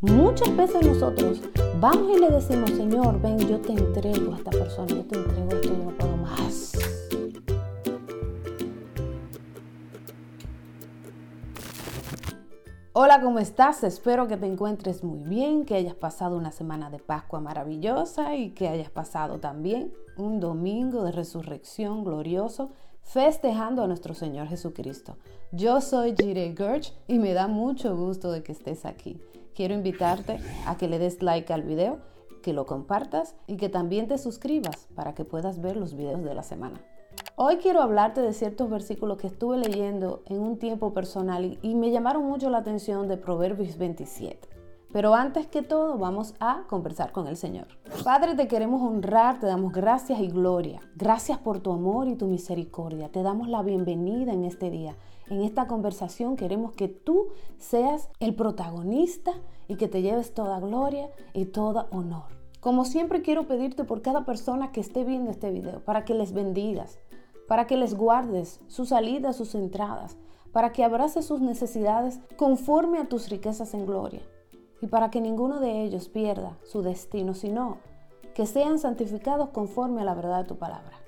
Muchas veces nosotros vamos y le decimos, Señor, ven, yo te entrego a esta persona, yo te entrego esto, yo no puedo más. Hola, ¿cómo estás? Espero que te encuentres muy bien, que hayas pasado una semana de Pascua maravillosa y que hayas pasado también un domingo de resurrección glorioso festejando a nuestro Señor Jesucristo. Yo soy Jire Gerch y me da mucho gusto de que estés aquí. Quiero invitarte a que le des like al video, que lo compartas y que también te suscribas para que puedas ver los videos de la semana. Hoy quiero hablarte de ciertos versículos que estuve leyendo en un tiempo personal y, me llamaron mucho la atención de Proverbios 27. Pero antes que todo vamos a conversar con el Señor. Padre, te queremos honrar, te damos gracias y gloria. Gracias por tu amor y tu misericordia. Te damos la bienvenida en este día. En esta conversación queremos que tú seas el protagonista y que te lleves toda gloria y toda honor. Como siempre quiero pedirte por cada persona que esté viendo este video, para que les bendigas, para que les guardes sus salidas, sus entradas, para que abraces sus necesidades conforme a tus riquezas en gloria, y para que ninguno de ellos pierda su destino, sino que sean santificados conforme a la verdad de tu palabra.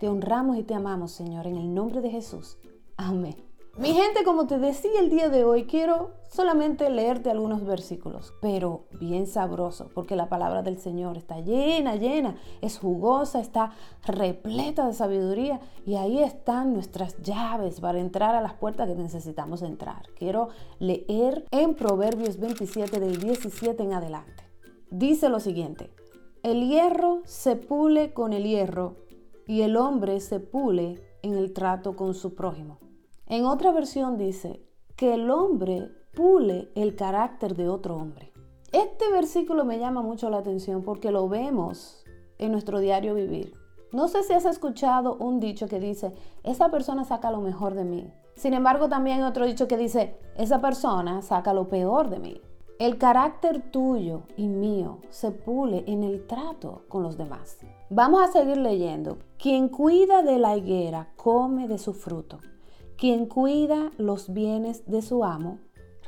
Te honramos y te amamos, Señor, en el nombre de Jesús. Amén. Mi gente, como te decía el día de hoy, quiero solamente leerte algunos versículos, pero bien sabroso, porque la palabra del Señor está llena, llena, es jugosa, está repleta de sabiduría y ahí están nuestras llaves para entrar a las puertas que necesitamos entrar. Quiero leer en Proverbios 27 del 17 en adelante. Dice lo siguiente, el hierro se pule con el hierro y el hombre se pule en el trato con su prójimo. En otra versión dice que el hombre pule el carácter de otro hombre. Este versículo me llama mucho la atención porque lo vemos en nuestro diario vivir. No sé si has escuchado un dicho que dice, esa persona saca lo mejor de mí. Sin embargo, también otro dicho que dice, esa persona saca lo peor de mí. El carácter tuyo y mío se pule en el trato con los demás. Vamos a seguir leyendo. Quien cuida de la higuera come de su fruto. Quien cuida los bienes de su amo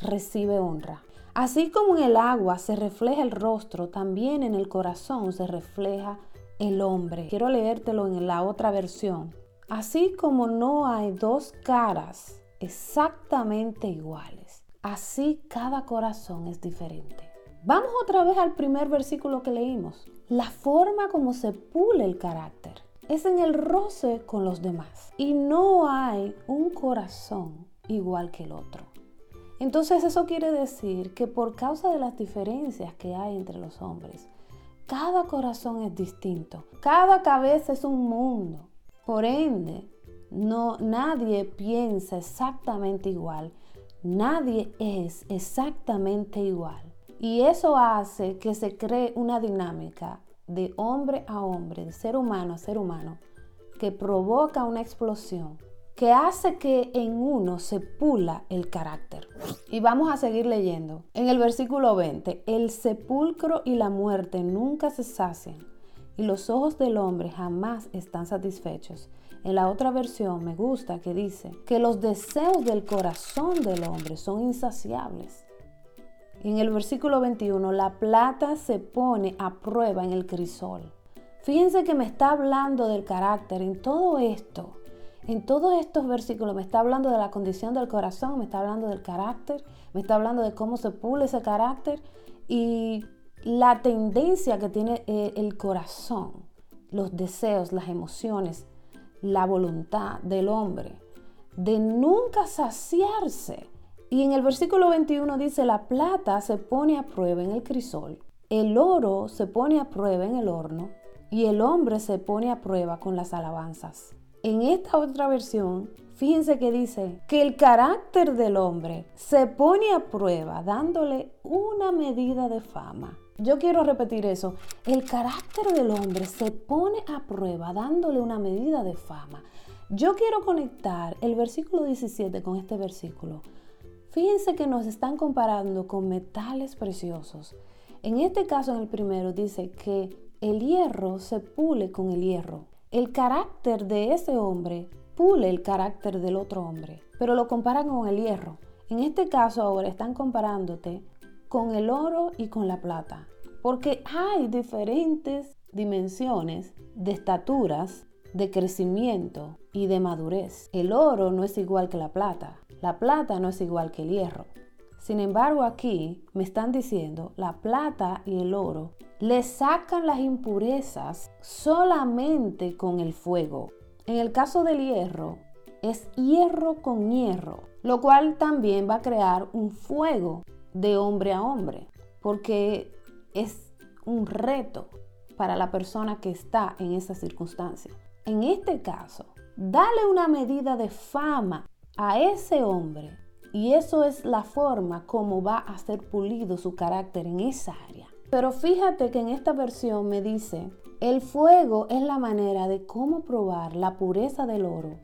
recibe honra. Así como en el agua se refleja el rostro, también en el corazón se refleja el hombre. Quiero leértelo en la otra versión. Así como no hay dos caras exactamente iguales, así cada corazón es diferente. Vamos otra vez al primer versículo que leímos. La forma como se pule el carácter es en el roce con los demás. Y no hay un corazón igual que el otro. Entonces eso quiere decir que por causa de las diferencias que hay entre los hombres, cada corazón es distinto, cada cabeza es un mundo. Por ende, no nadie piensa exactamente igual, nadie es exactamente igual. Y eso hace que se cree una dinámica de hombre a hombre, de ser humano a ser humano, que provoca una explosión, que hace que en uno se pula el carácter. Y vamos a seguir leyendo. En el versículo 20, el sepulcro y la muerte nunca se sacian, y los ojos del hombre jamás están satisfechos. En la otra versión me gusta que dice que los deseos del corazón del hombre son insaciables en el versículo 21, la plata se pone a prueba en el crisol. Fíjense que me está hablando del carácter en todo esto. En todos estos versículos me está hablando de la condición del corazón, me está hablando del carácter, me está hablando de cómo se pule ese carácter y la tendencia que tiene eh, el corazón, los deseos, las emociones, la voluntad del hombre de nunca saciarse y en el versículo 21 dice, la plata se pone a prueba en el crisol, el oro se pone a prueba en el horno y el hombre se pone a prueba con las alabanzas. En esta otra versión, fíjense que dice que el carácter del hombre se pone a prueba dándole una medida de fama. Yo quiero repetir eso. El carácter del hombre se pone a prueba dándole una medida de fama. Yo quiero conectar el versículo 17 con este versículo Fíjense que nos están comparando con metales preciosos. En este caso, en el primero, dice que el hierro se pule con el hierro. El carácter de ese hombre pule el carácter del otro hombre, pero lo comparan con el hierro. En este caso ahora están comparándote con el oro y con la plata. Porque hay diferentes dimensiones de estaturas, de crecimiento y de madurez. El oro no es igual que la plata. La plata no es igual que el hierro. Sin embargo, aquí me están diciendo, la plata y el oro le sacan las impurezas solamente con el fuego. En el caso del hierro, es hierro con hierro, lo cual también va a crear un fuego de hombre a hombre, porque es un reto para la persona que está en esa circunstancia. En este caso, dale una medida de fama a ese hombre y eso es la forma como va a ser pulido su carácter en esa área. Pero fíjate que en esta versión me dice, el fuego es la manera de cómo probar la pureza del oro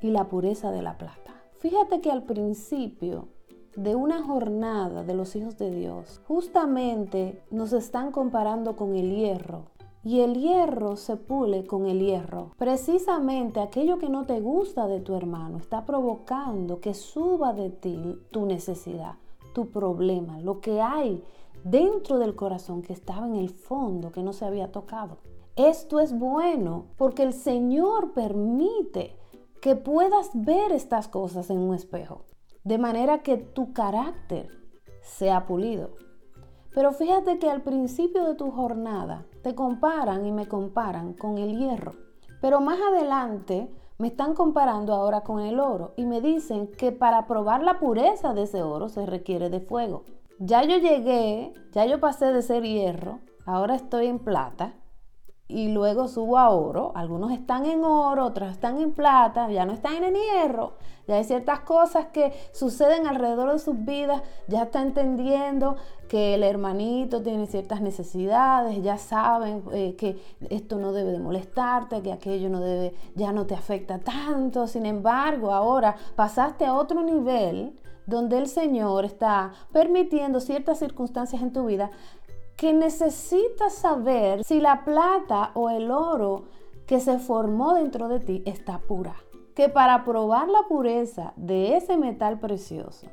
y la pureza de la plata. Fíjate que al principio de una jornada de los hijos de Dios, justamente nos están comparando con el hierro. Y el hierro se pule con el hierro. Precisamente aquello que no te gusta de tu hermano está provocando que suba de ti tu necesidad, tu problema, lo que hay dentro del corazón que estaba en el fondo, que no se había tocado. Esto es bueno porque el Señor permite que puedas ver estas cosas en un espejo, de manera que tu carácter sea pulido. Pero fíjate que al principio de tu jornada te comparan y me comparan con el hierro, pero más adelante me están comparando ahora con el oro y me dicen que para probar la pureza de ese oro se requiere de fuego. Ya yo llegué, ya yo pasé de ser hierro, ahora estoy en plata y luego subo a oro. Algunos están en oro, otros están en plata, ya no están en hierro. Ya hay ciertas cosas que suceden alrededor de sus vidas, ya está entendiendo que el hermanito tiene ciertas necesidades, ya saben eh, que esto no debe de molestarte, que aquello no debe, ya no te afecta tanto. Sin embargo, ahora pasaste a otro nivel donde el Señor está permitiendo ciertas circunstancias en tu vida que necesitas saber si la plata o el oro que se formó dentro de ti está pura. Que para probar la pureza de ese metal precioso,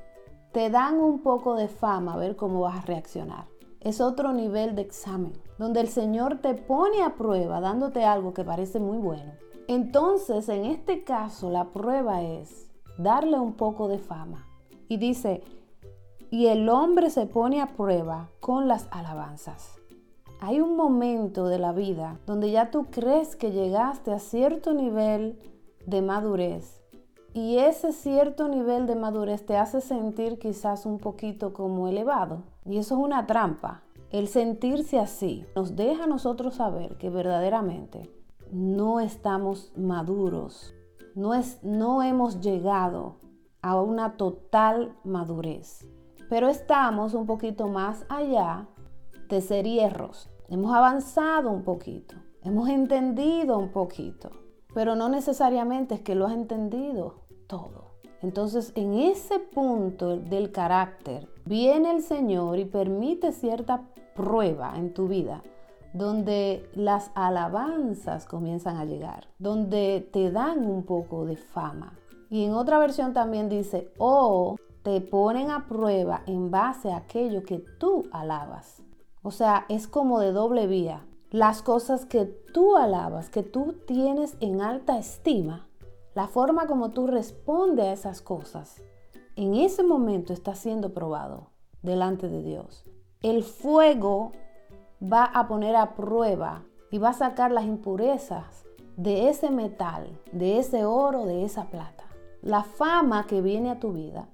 te dan un poco de fama a ver cómo vas a reaccionar. Es otro nivel de examen, donde el Señor te pone a prueba dándote algo que parece muy bueno. Entonces, en este caso, la prueba es darle un poco de fama. Y dice, y el hombre se pone a prueba con las alabanzas. Hay un momento de la vida donde ya tú crees que llegaste a cierto nivel de madurez y ese cierto nivel de madurez te hace sentir quizás un poquito como elevado. Y eso es una trampa. El sentirse así nos deja a nosotros saber que verdaderamente no estamos maduros, no, es, no hemos llegado a una total madurez pero estamos un poquito más allá de ser hierros. Hemos avanzado un poquito, hemos entendido un poquito, pero no necesariamente es que lo has entendido todo. Entonces, en ese punto del carácter, viene el Señor y permite cierta prueba en tu vida donde las alabanzas comienzan a llegar, donde te dan un poco de fama. Y en otra versión también dice, oh, te ponen a prueba en base a aquello que tú alabas. O sea, es como de doble vía. Las cosas que tú alabas, que tú tienes en alta estima, la forma como tú respondes a esas cosas, en ese momento está siendo probado delante de Dios. El fuego va a poner a prueba y va a sacar las impurezas de ese metal, de ese oro, de esa plata. La fama que viene a tu vida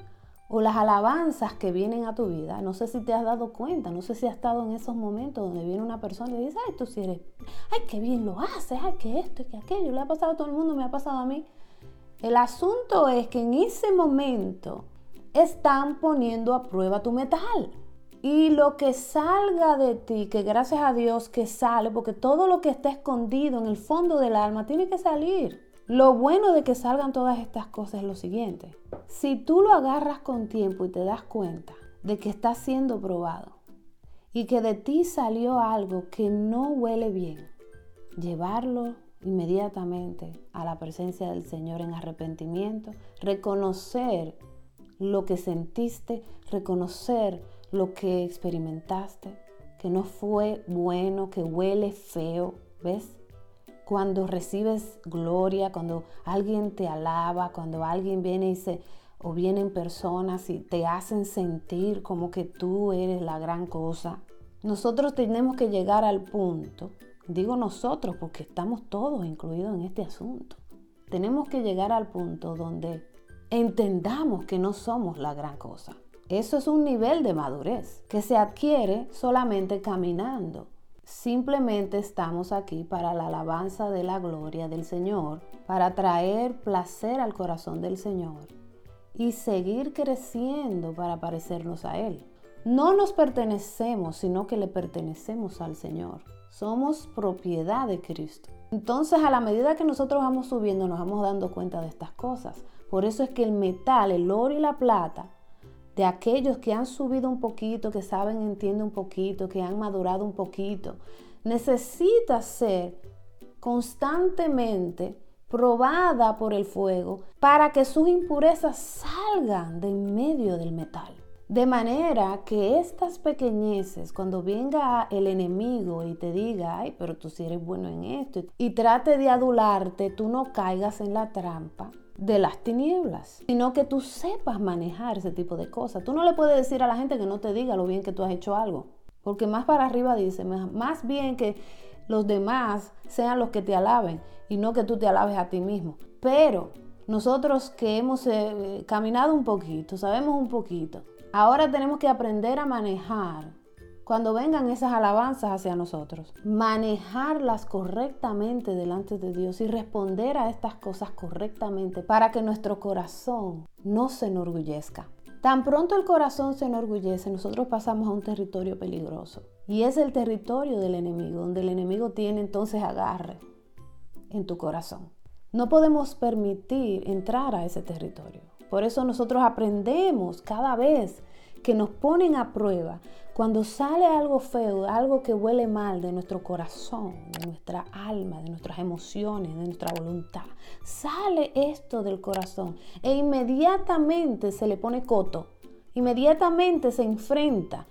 o las alabanzas que vienen a tu vida. No sé si te has dado cuenta, no sé si has estado en esos momentos donde viene una persona y dice, ay, tú sí eres, ay, qué bien lo haces, ay, que esto que aquello, le ha pasado a todo el mundo, me ha pasado a mí. El asunto es que en ese momento están poniendo a prueba tu metal. Y lo que salga de ti, que gracias a Dios que sale, porque todo lo que está escondido en el fondo del alma tiene que salir. Lo bueno de que salgan todas estas cosas es lo siguiente. Si tú lo agarras con tiempo y te das cuenta de que está siendo probado y que de ti salió algo que no huele bien, llevarlo inmediatamente a la presencia del Señor en arrepentimiento, reconocer lo que sentiste, reconocer lo que experimentaste, que no fue bueno, que huele feo, ¿ves? Cuando recibes gloria, cuando alguien te alaba, cuando alguien viene y se, o vienen personas y te hacen sentir como que tú eres la gran cosa. Nosotros tenemos que llegar al punto, digo nosotros porque estamos todos incluidos en este asunto, tenemos que llegar al punto donde entendamos que no somos la gran cosa. Eso es un nivel de madurez que se adquiere solamente caminando. Simplemente estamos aquí para la alabanza de la gloria del Señor, para traer placer al corazón del Señor y seguir creciendo para parecernos a Él. No nos pertenecemos, sino que le pertenecemos al Señor. Somos propiedad de Cristo. Entonces, a la medida que nosotros vamos subiendo, nos vamos dando cuenta de estas cosas. Por eso es que el metal, el oro y la plata, de aquellos que han subido un poquito, que saben, entienden un poquito, que han madurado un poquito, necesita ser constantemente probada por el fuego para que sus impurezas salgan de en medio del metal. De manera que estas pequeñeces, cuando venga el enemigo y te diga, ay, pero tú sí eres bueno en esto, y trate de adularte, tú no caigas en la trampa de las tinieblas, sino que tú sepas manejar ese tipo de cosas. Tú no le puedes decir a la gente que no te diga lo bien que tú has hecho algo, porque más para arriba dice, más bien que los demás sean los que te alaben y no que tú te alabes a ti mismo. Pero nosotros que hemos eh, caminado un poquito, sabemos un poquito, Ahora tenemos que aprender a manejar cuando vengan esas alabanzas hacia nosotros, manejarlas correctamente delante de Dios y responder a estas cosas correctamente para que nuestro corazón no se enorgullezca. Tan pronto el corazón se enorgullece, nosotros pasamos a un territorio peligroso. Y es el territorio del enemigo, donde el enemigo tiene entonces agarre en tu corazón. No podemos permitir entrar a ese territorio. Por eso nosotros aprendemos cada vez que nos ponen a prueba, cuando sale algo feo, algo que huele mal de nuestro corazón, de nuestra alma, de nuestras emociones, de nuestra voluntad, sale esto del corazón e inmediatamente se le pone coto, inmediatamente se enfrenta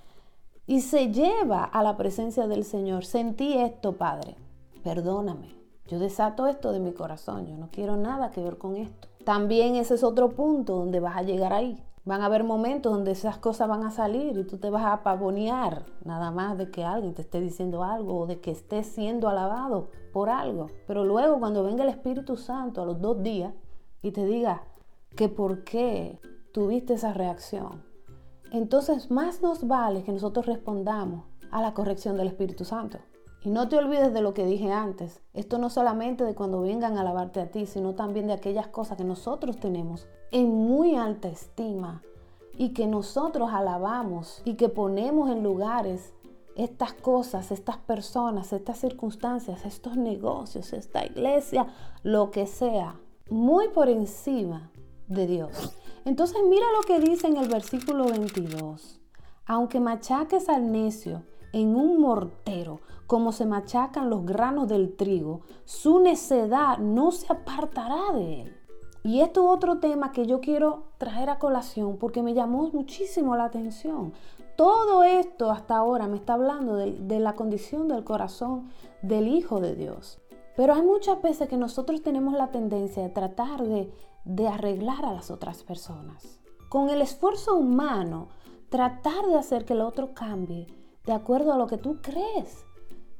y se lleva a la presencia del Señor. Sentí esto, Padre, perdóname. Yo desato esto de mi corazón, yo no quiero nada que ver con esto. También ese es otro punto donde vas a llegar ahí. Van a haber momentos donde esas cosas van a salir y tú te vas a pavonear nada más de que alguien te esté diciendo algo o de que estés siendo alabado por algo. Pero luego cuando venga el Espíritu Santo a los dos días y te diga que por qué tuviste esa reacción, entonces más nos vale que nosotros respondamos a la corrección del Espíritu Santo. Y no te olvides de lo que dije antes. Esto no solamente de cuando vengan a alabarte a ti, sino también de aquellas cosas que nosotros tenemos en muy alta estima y que nosotros alabamos y que ponemos en lugares estas cosas, estas personas, estas circunstancias, estos negocios, esta iglesia, lo que sea, muy por encima de Dios. Entonces mira lo que dice en el versículo 22. Aunque machaques al necio en un mortero, como se machacan los granos del trigo, su necedad no se apartará de él. Y esto es otro tema que yo quiero traer a colación porque me llamó muchísimo la atención. Todo esto hasta ahora me está hablando de, la condición del corazón del Hijo de Dios. Pero hay muchas veces que nosotros tenemos la tendencia de tratar de, de arreglar a las otras personas. Con el esfuerzo humano, tratar de hacer que el otro cambie de acuerdo a lo que tú crees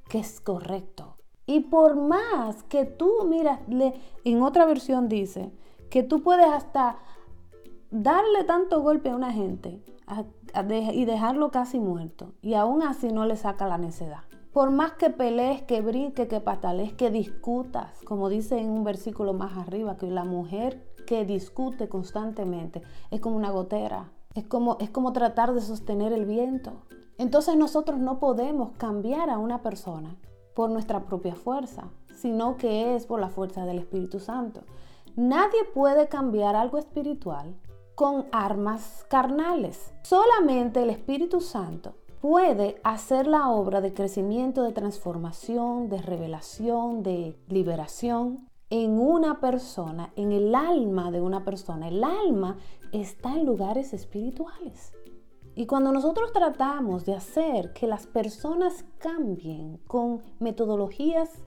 que es correcto. Y por más que tú, mira, en otra versión dice que tú puedes hasta darle tanto golpe a una gente y dejarlo casi muerto y aún así no le saca la necedad. Por más que pelees, que brinque, que patales, que discutas, como dice en un versículo más arriba, que la mujer que discute constantemente es como una gotera, es como, es como tratar de sostener el viento. Entonces nosotros no podemos cambiar a una persona por nuestra propia fuerza, sino que es por la fuerza del Espíritu Santo. Nadie puede cambiar algo espiritual con armas carnales. Solamente el Espíritu Santo puede hacer la obra de crecimiento, de transformación, de revelación, de liberación en una persona, en el alma de una persona. El alma está en lugares espirituales. Y cuando nosotros tratamos de hacer que las personas cambien con metodologías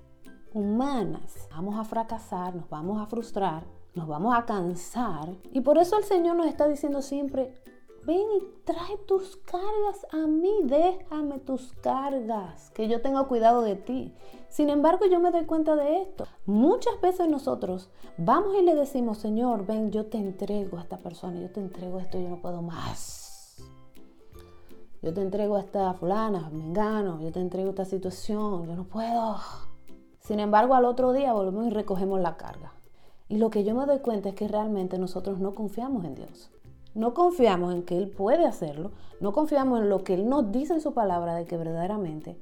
humanas, vamos a fracasar, nos vamos a frustrar, nos vamos a cansar. Y por eso el Señor nos está diciendo siempre, ven y trae tus cargas a mí, déjame tus cargas, que yo tengo cuidado de ti. Sin embargo, yo me doy cuenta de esto. Muchas veces nosotros vamos y le decimos, Señor, ven, yo te entrego a esta persona, yo te entrego esto, yo no puedo más. Yo te entrego a esta fulana, mengano, yo te entrego esta situación, yo no puedo. Sin embargo, al otro día volvemos y recogemos la carga. Y lo que yo me doy cuenta es que realmente nosotros no confiamos en Dios. No confiamos en que Él puede hacerlo. No confiamos en lo que Él nos dice en su palabra de que verdaderamente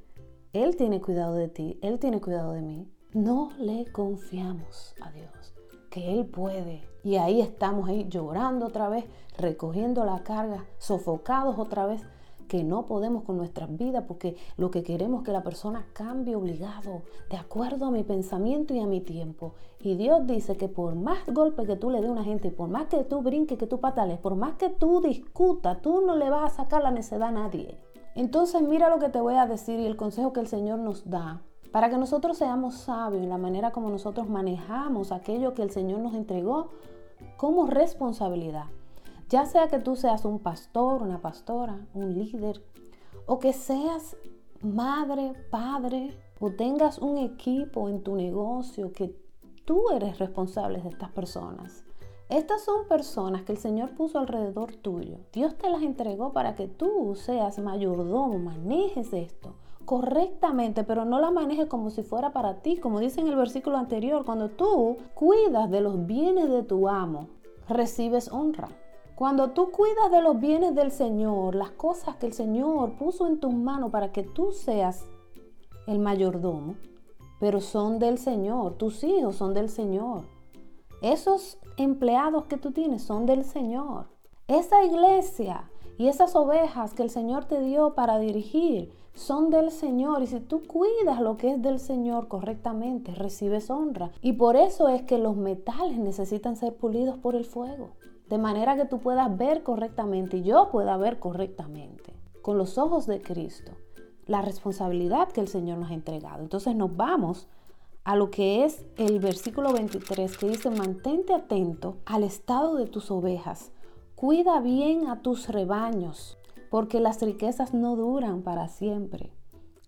Él tiene cuidado de ti, Él tiene cuidado de mí. No le confiamos a Dios, que Él puede. Y ahí estamos ahí llorando otra vez, recogiendo la carga, sofocados otra vez que no podemos con nuestras vidas porque lo que queremos es que la persona cambie obligado, de acuerdo a mi pensamiento y a mi tiempo. Y Dios dice que por más golpe que tú le dé a una gente, por más que tú brinques, que tú patales, por más que tú discutas, tú no le vas a sacar la necedad a nadie. Entonces mira lo que te voy a decir y el consejo que el Señor nos da para que nosotros seamos sabios en la manera como nosotros manejamos aquello que el Señor nos entregó como responsabilidad. Ya sea que tú seas un pastor, una pastora, un líder, o que seas madre, padre, o tengas un equipo en tu negocio que tú eres responsable de estas personas. Estas son personas que el Señor puso alrededor tuyo. Dios te las entregó para que tú seas mayordomo, manejes esto correctamente, pero no la manejes como si fuera para ti, como dice en el versículo anterior, cuando tú cuidas de los bienes de tu amo, recibes honra. Cuando tú cuidas de los bienes del Señor, las cosas que el Señor puso en tus manos para que tú seas el mayordomo, pero son del Señor, tus hijos son del Señor. Esos empleados que tú tienes son del Señor. Esa iglesia y esas ovejas que el Señor te dio para dirigir son del Señor. Y si tú cuidas lo que es del Señor correctamente, recibes honra. Y por eso es que los metales necesitan ser pulidos por el fuego de manera que tú puedas ver correctamente y yo pueda ver correctamente con los ojos de Cristo la responsabilidad que el Señor nos ha entregado. Entonces nos vamos a lo que es el versículo 23 que dice, mantente atento al estado de tus ovejas, cuida bien a tus rebaños, porque las riquezas no duran para siempre,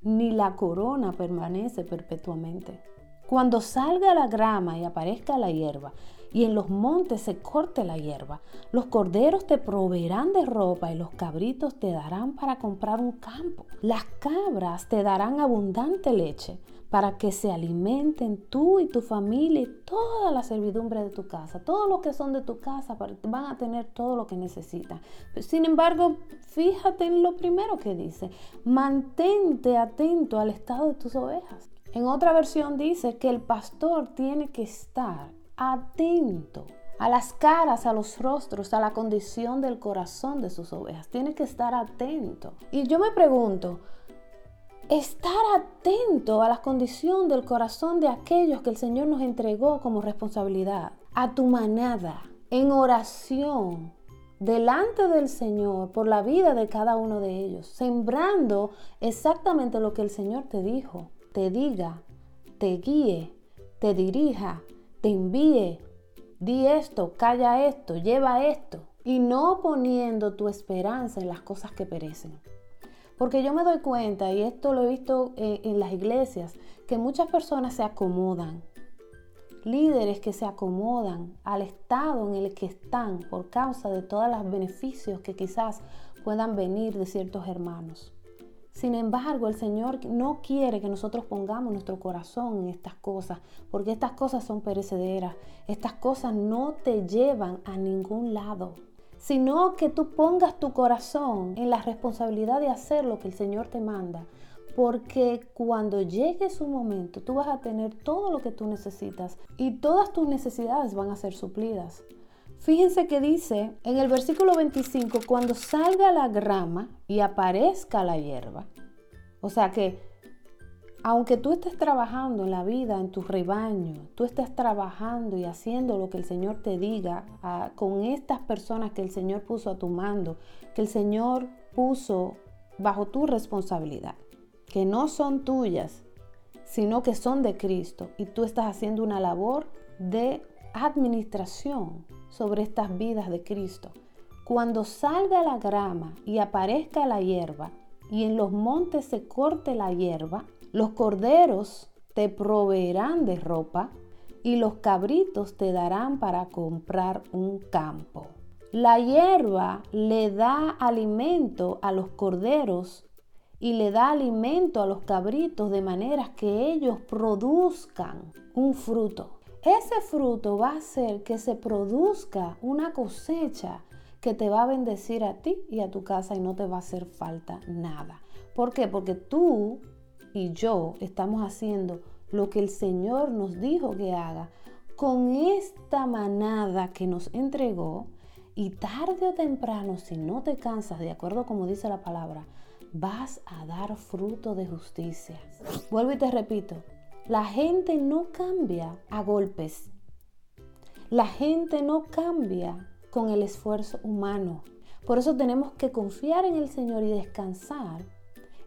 ni la corona permanece perpetuamente. Cuando salga la grama y aparezca la hierba, y en los montes se corte la hierba. Los corderos te proveerán de ropa y los cabritos te darán para comprar un campo. Las cabras te darán abundante leche para que se alimenten tú y tu familia y toda la servidumbre de tu casa. Todos los que son de tu casa van a tener todo lo que necesitan. Sin embargo, fíjate en lo primero que dice. Mantente atento al estado de tus ovejas. En otra versión dice que el pastor tiene que estar atento a las caras, a los rostros, a la condición del corazón de sus ovejas. Tiene que estar atento. Y yo me pregunto, estar atento a la condición del corazón de aquellos que el Señor nos entregó como responsabilidad, a tu manada, en oración, delante del Señor por la vida de cada uno de ellos, sembrando exactamente lo que el Señor te dijo, te diga, te guíe, te dirija, te envíe, di esto, calla esto, lleva esto, y no poniendo tu esperanza en las cosas que perecen. Porque yo me doy cuenta, y esto lo he visto eh, en las iglesias, que muchas personas se acomodan, líderes que se acomodan al estado en el que están por causa de todos los beneficios que quizás puedan venir de ciertos hermanos. Sin embargo, el Señor no quiere que nosotros pongamos nuestro corazón en estas cosas, porque estas cosas son perecederas. Estas cosas no te llevan a ningún lado, sino que tú pongas tu corazón en la responsabilidad de hacer lo que el Señor te manda. Porque cuando llegue su momento, tú vas a tener todo lo que tú necesitas y todas tus necesidades van a ser suplidas. Fíjense que dice en el versículo 25, cuando salga la grama y aparezca la hierba. O sea que aunque tú estés trabajando en la vida, en tu rebaño, tú estés trabajando y haciendo lo que el Señor te diga con estas personas que el Señor puso a tu mando, que el Señor puso bajo tu responsabilidad, que no son tuyas, sino que son de Cristo. Y tú estás haciendo una labor de administración sobre estas vidas de Cristo. Cuando salga la grama y aparezca la hierba, y en los montes se corte la hierba, los corderos te proveerán de ropa y los cabritos te darán para comprar un campo. La hierba le da alimento a los corderos y le da alimento a los cabritos de manera que ellos produzcan un fruto. Ese fruto va a hacer que se produzca una cosecha que te va a bendecir a ti y a tu casa y no te va a hacer falta nada. ¿Por qué? Porque tú y yo estamos haciendo lo que el Señor nos dijo que haga con esta manada que nos entregó y tarde o temprano, si no te cansas, de acuerdo como dice la palabra, vas a dar fruto de justicia. Vuelvo y te repito, la gente no cambia a golpes. La gente no cambia con el esfuerzo humano. Por eso tenemos que confiar en el Señor y descansar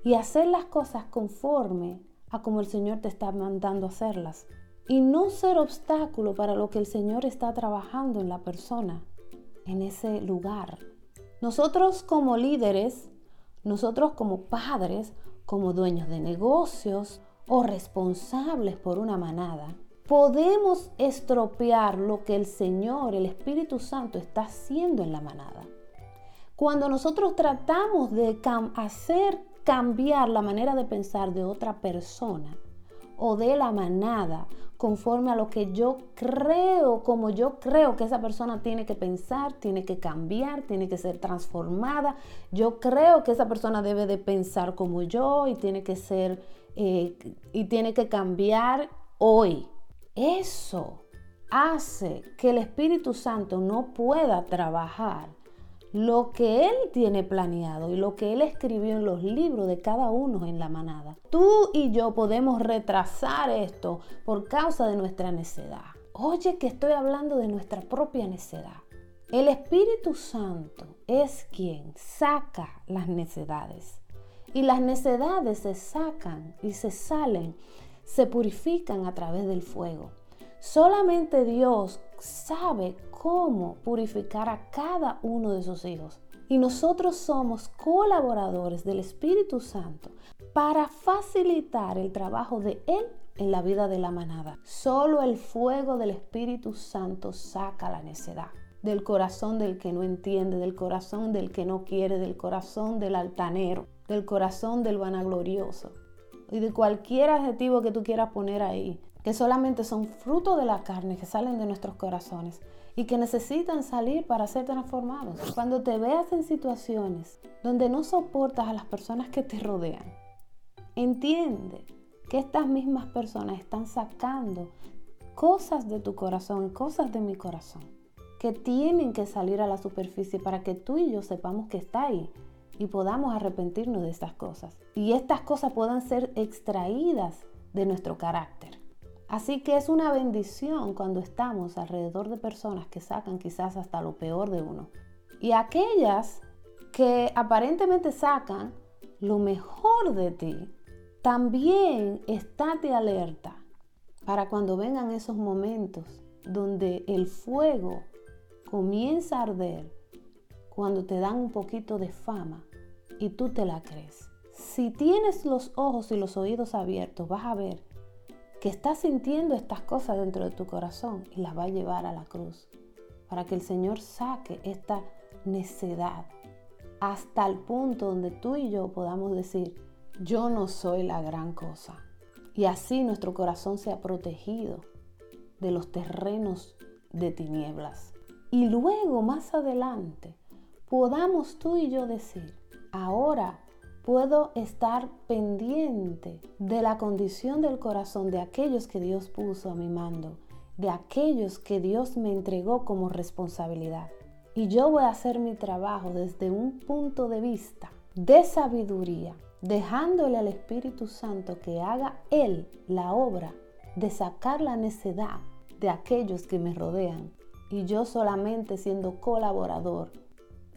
y hacer las cosas conforme a como el Señor te está mandando hacerlas. Y no ser obstáculo para lo que el Señor está trabajando en la persona, en ese lugar. Nosotros como líderes, nosotros como padres, como dueños de negocios o responsables por una manada, podemos estropear lo que el Señor, el Espíritu Santo está haciendo en la manada. Cuando nosotros tratamos de hacer cambiar la manera de pensar de otra persona o de la manada conforme a lo que yo creo, como yo creo que esa persona tiene que pensar, tiene que cambiar, tiene que ser transformada. Yo creo que esa persona debe de pensar como yo y tiene que ser eh, y tiene que cambiar hoy. Eso hace que el Espíritu Santo no pueda trabajar lo que Él tiene planeado y lo que Él escribió en los libros de cada uno en la manada. Tú y yo podemos retrasar esto por causa de nuestra necedad. Oye que estoy hablando de nuestra propia necedad. El Espíritu Santo es quien saca las necedades. Y las necedades se sacan y se salen, se purifican a través del fuego. Solamente Dios sabe cómo purificar a cada uno de sus hijos. Y nosotros somos colaboradores del Espíritu Santo para facilitar el trabajo de Él en la vida de la manada. Solo el fuego del Espíritu Santo saca la necedad del corazón del que no entiende, del corazón del que no quiere, del corazón del altanero, del corazón del vanaglorioso y de cualquier adjetivo que tú quieras poner ahí que solamente son fruto de la carne que salen de nuestros corazones y que necesitan salir para ser transformados. Cuando te veas en situaciones donde no soportas a las personas que te rodean, entiende que estas mismas personas están sacando cosas de tu corazón, cosas de mi corazón, que tienen que salir a la superficie para que tú y yo sepamos que está ahí y podamos arrepentirnos de estas cosas. Y estas cosas puedan ser extraídas de nuestro carácter. Así que es una bendición cuando estamos alrededor de personas que sacan quizás hasta lo peor de uno. Y aquellas que aparentemente sacan lo mejor de ti, también estate alerta para cuando vengan esos momentos donde el fuego comienza a arder, cuando te dan un poquito de fama y tú te la crees. Si tienes los ojos y los oídos abiertos, vas a ver que está sintiendo estas cosas dentro de tu corazón y las va a llevar a la cruz para que el Señor saque esta necedad hasta el punto donde tú y yo podamos decir, yo no soy la gran cosa. Y así nuestro corazón sea protegido de los terrenos de tinieblas. Y luego, más adelante, podamos tú y yo decir, ahora puedo estar pendiente de la condición del corazón de aquellos que Dios puso a mi mando, de aquellos que Dios me entregó como responsabilidad. Y yo voy a hacer mi trabajo desde un punto de vista de sabiduría, dejándole al Espíritu Santo que haga Él la obra de sacar la necedad de aquellos que me rodean y yo solamente siendo colaborador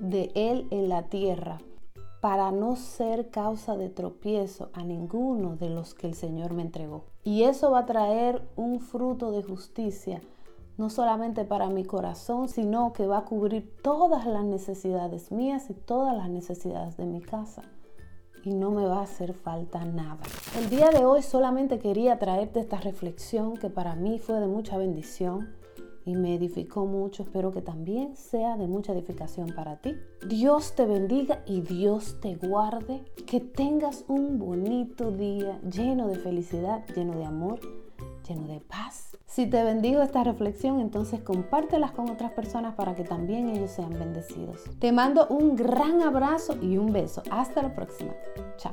de Él en la tierra para no ser causa de tropiezo a ninguno de los que el Señor me entregó. Y eso va a traer un fruto de justicia, no solamente para mi corazón, sino que va a cubrir todas las necesidades mías y todas las necesidades de mi casa. Y no me va a hacer falta nada. El día de hoy solamente quería traerte esta reflexión que para mí fue de mucha bendición y me edificó mucho. Espero que también sea de mucha edificación para ti. Dios te bendiga y Dios te guarde. Que tengas un bonito día lleno de felicidad, lleno de amor, lleno de paz. Si te bendigo esta reflexión, entonces compártelas con otras personas para que también ellos sean bendecidos. Te mando un gran abrazo y un beso. Hasta la próxima. Chao.